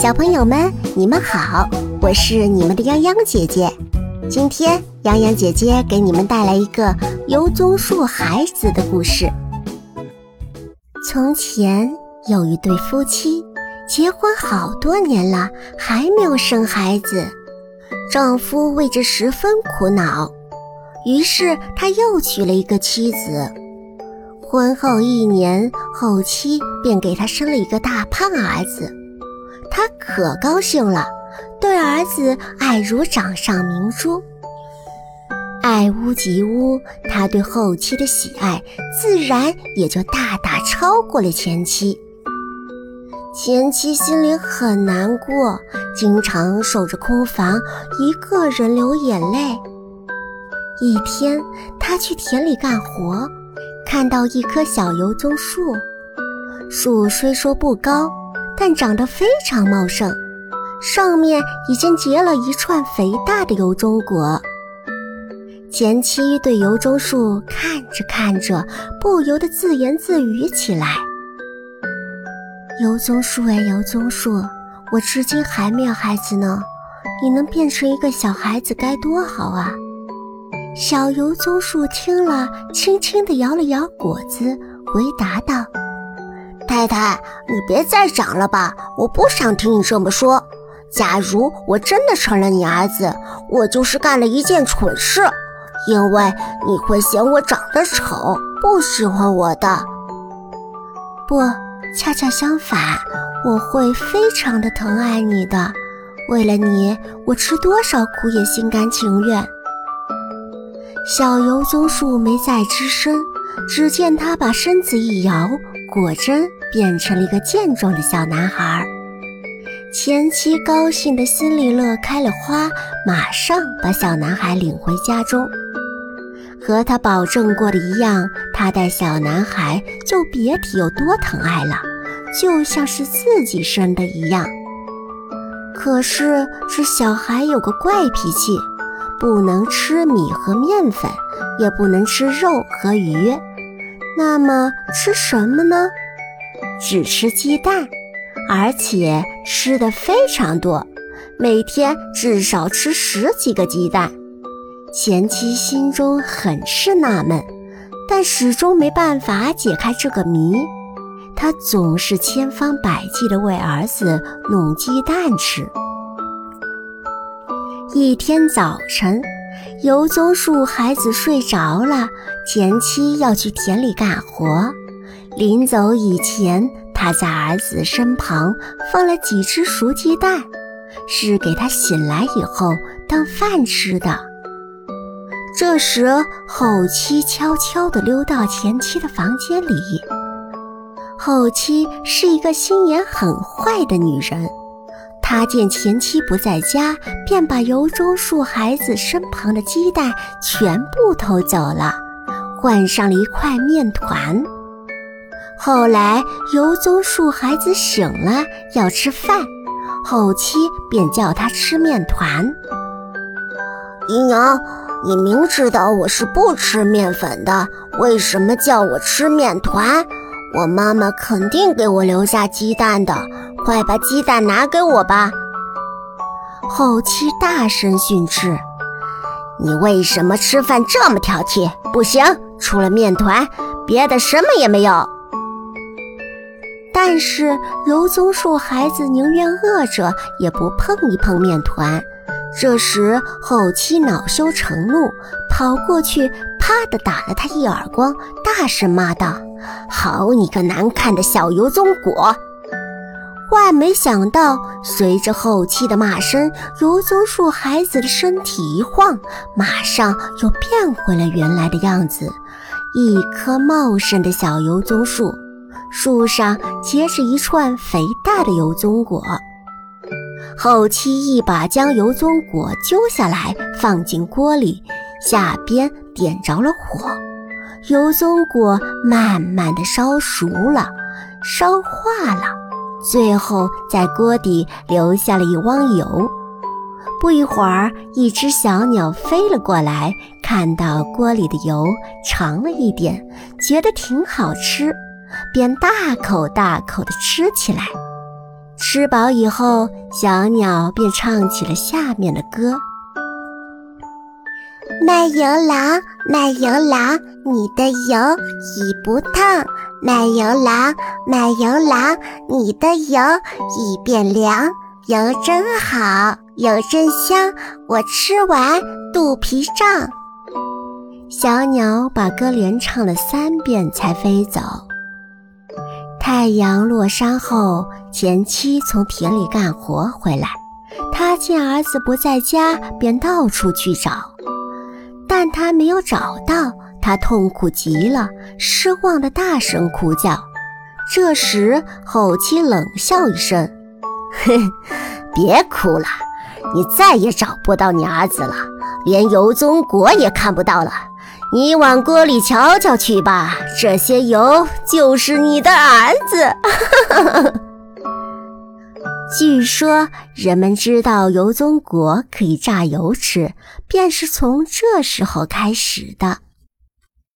小朋友们，你们好，我是你们的泱泱姐姐。今天，泱泱姐姐给你们带来一个油棕树孩子的故事。从前有一对夫妻，结婚好多年了，还没有生孩子，丈夫为这十分苦恼，于是他又娶了一个妻子。婚后一年，后妻便给他生了一个大胖儿子，他可高兴了，对儿子爱如掌上明珠。爱屋及乌，他对后妻的喜爱自然也就大大超过了前妻。前妻心里很难过，经常守着空房，一个人流眼泪。一天，他去田里干活。看到一棵小油棕树，树虽说不高，但长得非常茂盛，上面已经结了一串肥大的油棕果。前妻对油棕树看着看着，不由得自言自语起来：“油棕树哎，油棕树，我至今还没有孩子呢，你能变成一个小孩子该多好啊！”小油棕树听了，轻轻地摇了摇果子，回答道：“太太，你别再长了吧，我不想听你这么说。假如我真的成了你儿子，我就是干了一件蠢事，因为你会嫌我长得丑，不喜欢我的。不，恰恰相反，我会非常的疼爱你的。为了你，我吃多少苦也心甘情愿。”小油棕树没再吱声，只见他把身子一摇，果真变成了一个健壮的小男孩。前妻高兴的心里乐开了花，马上把小男孩领回家中。和他保证过的一样，他待小男孩就别提有多疼爱了，就像是自己生的一样。可是这小孩有个怪脾气。不能吃米和面粉，也不能吃肉和鱼，那么吃什么呢？只吃鸡蛋，而且吃的非常多，每天至少吃十几个鸡蛋。前妻心中很是纳闷，但始终没办法解开这个谜。她总是千方百计地为儿子弄鸡蛋吃。一天早晨，油棕树孩子睡着了，前妻要去田里干活。临走以前，他在儿子身旁放了几只熟鸡蛋，是给他醒来以后当饭吃的。这时，后妻悄悄地溜到前妻的房间里。后妻是一个心眼很坏的女人。他见前妻不在家，便把油棕树孩子身旁的鸡蛋全部偷走了，换上了一块面团。后来油棕树孩子醒了要吃饭，后妻便叫他吃面团。姨娘，你明知道我是不吃面粉的，为什么叫我吃面团？我妈妈肯定给我留下鸡蛋的。快把鸡蛋拿给我吧！后妻大声训斥：“你为什么吃饭这么挑剔？不行，除了面团，别的什么也没有。”但是油棕树孩子宁愿饿着，也不碰一碰面团。这时后妻恼羞成怒，跑过去，啪的打了他一耳光，大声骂道：“好你个难看的小油棕果！”万没想到，随着后期的骂声，油棕树孩子的身体一晃，马上又变回了原来的样子。一棵茂盛的小油棕树，树上结着一串肥大的油棕果。后期一把将油棕果揪下来，放进锅里，下边点着了火，油棕果慢慢的烧熟了，烧化了。最后，在锅底留下了一汪油。不一会儿，一只小鸟飞了过来，看到锅里的油，尝了一点，觉得挺好吃，便大口大口地吃起来。吃饱以后，小鸟便唱起了下面的歌：卖油郎，卖油郎，你的油已不烫；卖油郎，卖油郎，你的油已变凉。油真好，油真香，我吃完肚皮胀。小鸟把歌连唱了三遍才飞走。太阳落山后，前妻从田里干活回来，她见儿子不在家，便到处去找，但他没有找到，她痛苦极了，失望的大声哭叫。这时后妻冷笑一声：“哼，别哭了，你再也找不到你儿子了，连油宗国也看不到了。”你往锅里瞧瞧去吧，这些油就是你的儿子。据说人们知道油棕果可以榨油吃，便是从这时候开始的。